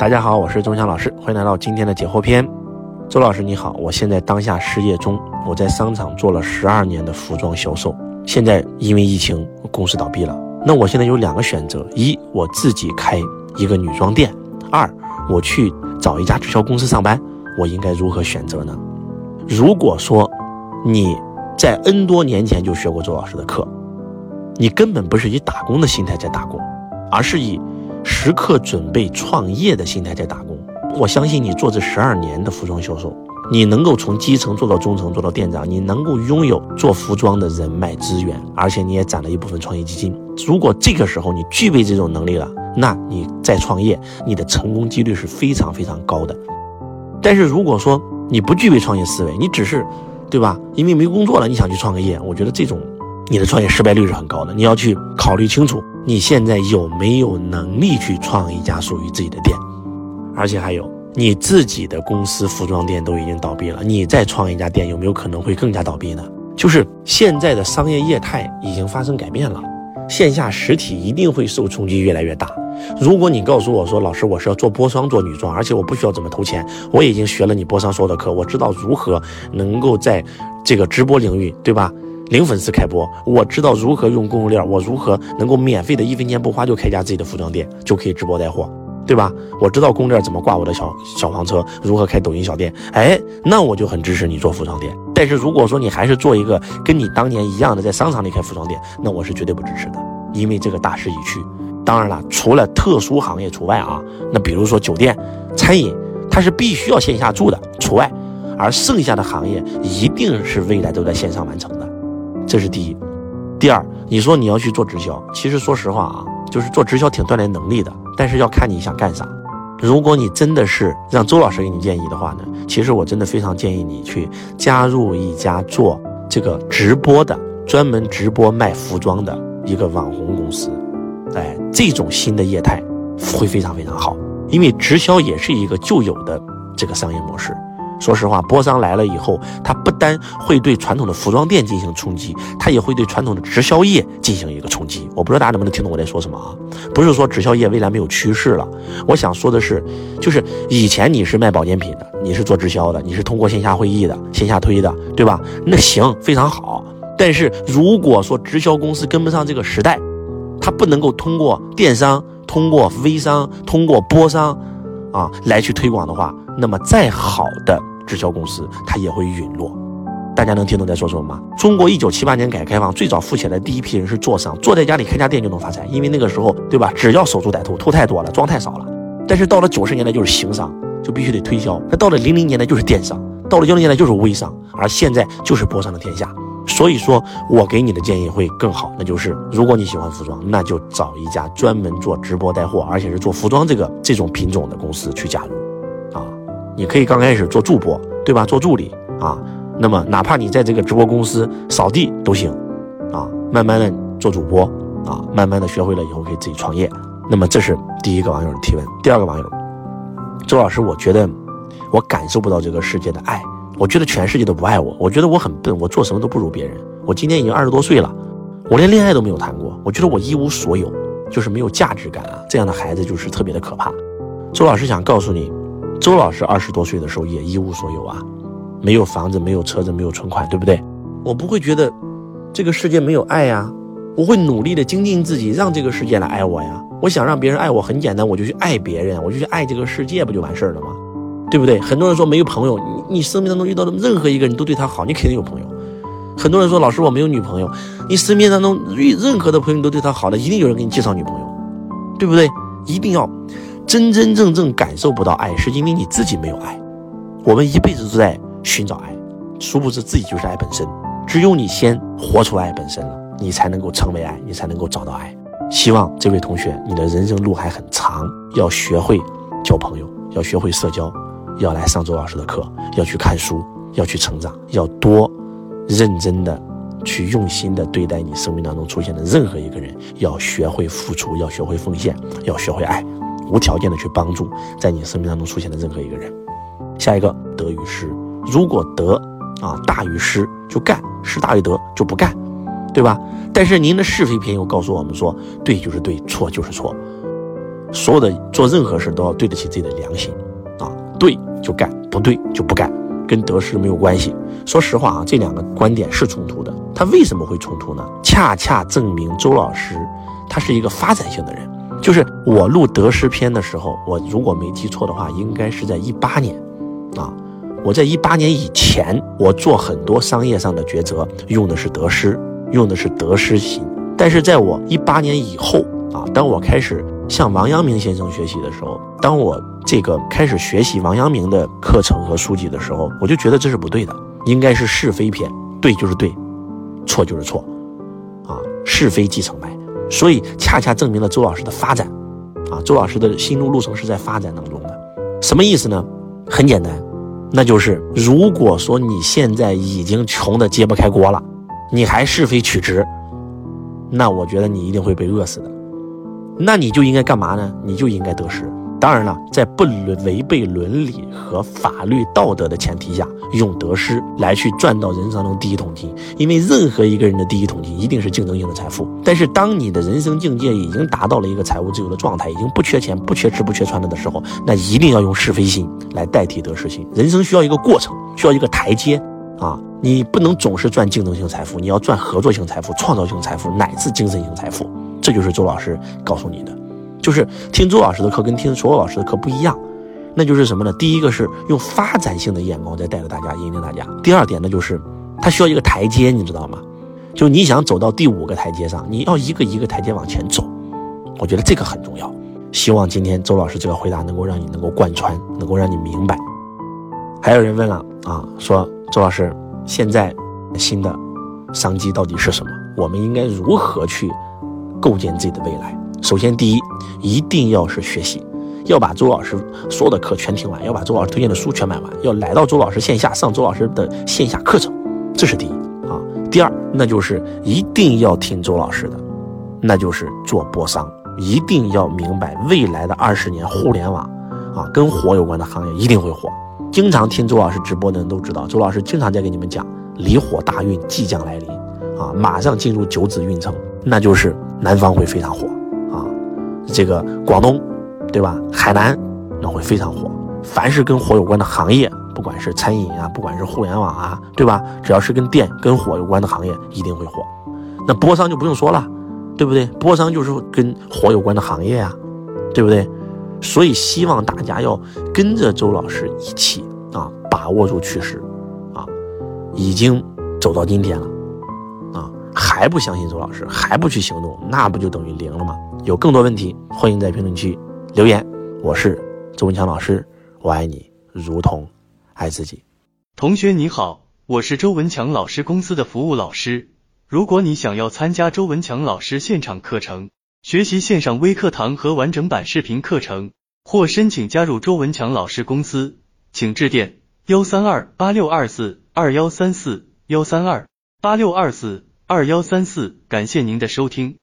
大家好，我是钟祥老师，欢迎来到今天的解惑篇。周老师你好，我现在当下失业中，我在商场做了十二年的服装销售，现在因为疫情公司倒闭了。那我现在有两个选择：一，我自己开一个女装店；二，我去找一家直销公司上班。我应该如何选择呢？如果说你在 N 多年前就学过周老师的课，你根本不是以打工的心态在打工，而是以。时刻准备创业的心态在打工，我相信你做这十二年的服装销售，你能够从基层做到中层，做到店长，你能够拥有做服装的人脉资源，而且你也攒了一部分创业基金。如果这个时候你具备这种能力了，那你再创业，你的成功几率是非常非常高的。但是如果说你不具备创业思维，你只是，对吧？因为没工作了，你想去创个业，我觉得这种。你的创业失败率是很高的，你要去考虑清楚，你现在有没有能力去创一家属于自己的店，而且还有你自己的公司服装店都已经倒闭了，你再创一家店有没有可能会更加倒闭呢？就是现在的商业业态已经发生改变了，线下实体一定会受冲击越来越大。如果你告诉我说，老师我是要做波商做女装，而且我不需要怎么投钱，我已经学了你波商所有的课，我知道如何能够在这个直播领域，对吧？零粉丝开播，我知道如何用供应链，我如何能够免费的一分钱不花就开家自己的服装店，就可以直播带货，对吧？我知道供应链怎么挂我的小小黄车，如何开抖音小店，哎，那我就很支持你做服装店。但是如果说你还是做一个跟你当年一样的在商场里开服装店，那我是绝对不支持的，因为这个大势已去。当然了，除了特殊行业除外啊，那比如说酒店、餐饮，它是必须要线下住的除外，而剩下的行业一定是未来都在线上完成的。这是第一，第二，你说你要去做直销，其实说实话啊，就是做直销挺锻炼能力的，但是要看你想干啥。如果你真的是让周老师给你建议的话呢，其实我真的非常建议你去加入一家做这个直播的，专门直播卖服装的一个网红公司。哎，这种新的业态会非常非常好，因为直销也是一个旧有的这个商业模式。说实话，波商来了以后，它不单会对传统的服装店进行冲击，它也会对传统的直销业进行一个冲击。我不知道大家能不能听懂我在说什么啊？不是说直销业未来没有趋势了，我想说的是，就是以前你是卖保健品的，你是做直销的，你是通过线下会议的、线下推的，对吧？那行，非常好。但是如果说直销公司跟不上这个时代，它不能够通过电商、通过微商、通过波商，啊，来去推广的话，那么再好的。直销公司它也会陨落，大家能听懂在说什么吗？中国一九七八年改革开放最早富起来的第一批人是坐商，坐在家里开家店就能发财，因为那个时候对吧？只要守株待兔，兔太多了，庄太少了。但是到了九十年代就是行商，就必须得推销。那到了零零年代就是电商，到了幺零年代就是微商，而现在就是波商的天下。所以说我给你的建议会更好，那就是如果你喜欢服装，那就找一家专门做直播带货，而且是做服装这个这种品种的公司去加入。你可以刚开始做助播，对吧？做助理啊，那么哪怕你在这个直播公司扫地都行，啊，慢慢的做主播，啊，慢慢的学会了以后可以自己创业。那么这是第一个网友的提问。第二个网友，周老师，我觉得我感受不到这个世界的爱，我觉得全世界都不爱我，我觉得我很笨，我做什么都不如别人。我今年已经二十多岁了，我连恋爱都没有谈过，我觉得我一无所有，就是没有价值感啊。这样的孩子就是特别的可怕。周老师想告诉你。周老师二十多岁的时候也一无所有啊，没有房子，没有车子，没有存款，对不对？我不会觉得这个世界没有爱呀，我会努力的精进自己，让这个世界来爱我呀。我想让别人爱我，很简单，我就去爱别人，我就去爱这个世界，不就完事儿了吗？对不对？很多人说没有朋友，你你生命当中遇到的任何一个人都对他好，你肯定有朋友。很多人说老师我没有女朋友，你身边当中遇任何的朋友你都对他好的，一定有人给你介绍女朋友，对不对？一定要。真真正正感受不到爱，是因为你自己没有爱。我们一辈子都在寻找爱，殊不知自己就是爱本身。只有你先活出爱本身了，你才能够成为爱，你才能够找到爱。希望这位同学，你的人生路还很长，要学会交朋友，要学会社交，要来上周老师的课，要去看书，要去成长，要多认真的去用心的对待你生命当中出现的任何一个人，要学会付出，要学会奉献，要学会爱。无条件的去帮助在你生命当中出现的任何一个人。下一个得与失，如果得啊大于失就干，失大于得就不干，对吧？但是您的是非篇又告诉我们说，对就是对，错就是错。所有的做任何事都要对得起自己的良心，啊，对就干，不对就不干，跟得失没有关系。说实话啊，这两个观点是冲突的。他为什么会冲突呢？恰恰证明周老师他是一个发展性的人。就是我录得失篇的时候，我如果没记错的话，应该是在一八年，啊，我在一八年以前，我做很多商业上的抉择用的是得失，用的是得失心。但是在我一八年以后，啊，当我开始向王阳明先生学习的时候，当我这个开始学习王阳明的课程和书籍的时候，我就觉得这是不对的，应该是是非篇，对就是对，错就是错，啊，是非即成败，所以恰恰证明了周老师的发展，啊，周老师的心路路程是在发展当中的，什么意思呢？很简单，那就是如果说你现在已经穷的揭不开锅了，你还是非曲直，那我觉得你一定会被饿死的。那你就应该干嘛呢？你就应该得失。当然了，在不违背伦理和法律道德的前提下，用得失来去赚到人生中第一桶金。因为任何一个人的第一桶金一定是竞争性的财富。但是当你的人生境界已经达到了一个财务自由的状态，已经不缺钱、不缺吃、不缺穿了的时候，那一定要用是非心来代替得失心。人生需要一个过程，需要一个台阶啊！你不能总是赚竞争性财富，你要赚合作性财富、创造性财富乃至精神性财富。这就是周老师告诉你的，就是听周老师的课跟听所有老师的课不一样，那就是什么呢？第一个是用发展性的眼光在带着大家引领大家。第二点呢，就是他需要一个台阶，你知道吗？就你想走到第五个台阶上，你要一个一个台阶往前走。我觉得这个很重要。希望今天周老师这个回答能够让你能够贯穿，能够让你明白。还有人问了啊，说周老师，现在新的商机到底是什么？我们应该如何去？构建自己的未来，首先第一，一定要是学习，要把周老师所有的课全听完，要把周老师推荐的书全买完，要来到周老师线下上周老师的线下课程，这是第一啊。第二，那就是一定要听周老师的，那就是做播商，一定要明白未来的二十年互联网啊，跟火有关的行业一定会火。经常听周老师直播的人都知道，周老师经常在给你们讲离火大运即将来临啊，马上进入九子运程，那就是。南方会非常火，这个广东，对吧？海南那会非常火。凡是跟火有关的行业，不管是餐饮啊，不管是互联网啊，对吧？只要是跟电、跟火有关的行业，一定会火。那波商就不用说了，对不对？波商就是跟火有关的行业啊，对不对？所以希望大家要跟着周老师一起啊，把握住趋势啊，已经走到今天了啊。还不相信周老师，还不去行动，那不就等于零了吗？有更多问题，欢迎在评论区留言。我是周文强老师，我爱你如同爱自己。同学你好，我是周文强老师公司的服务老师。如果你想要参加周文强老师现场课程，学习线上微课堂和完整版视频课程，或申请加入周文强老师公司，请致电幺三二八六二四二幺三四幺三二八六二四。二幺三四，感谢您的收听。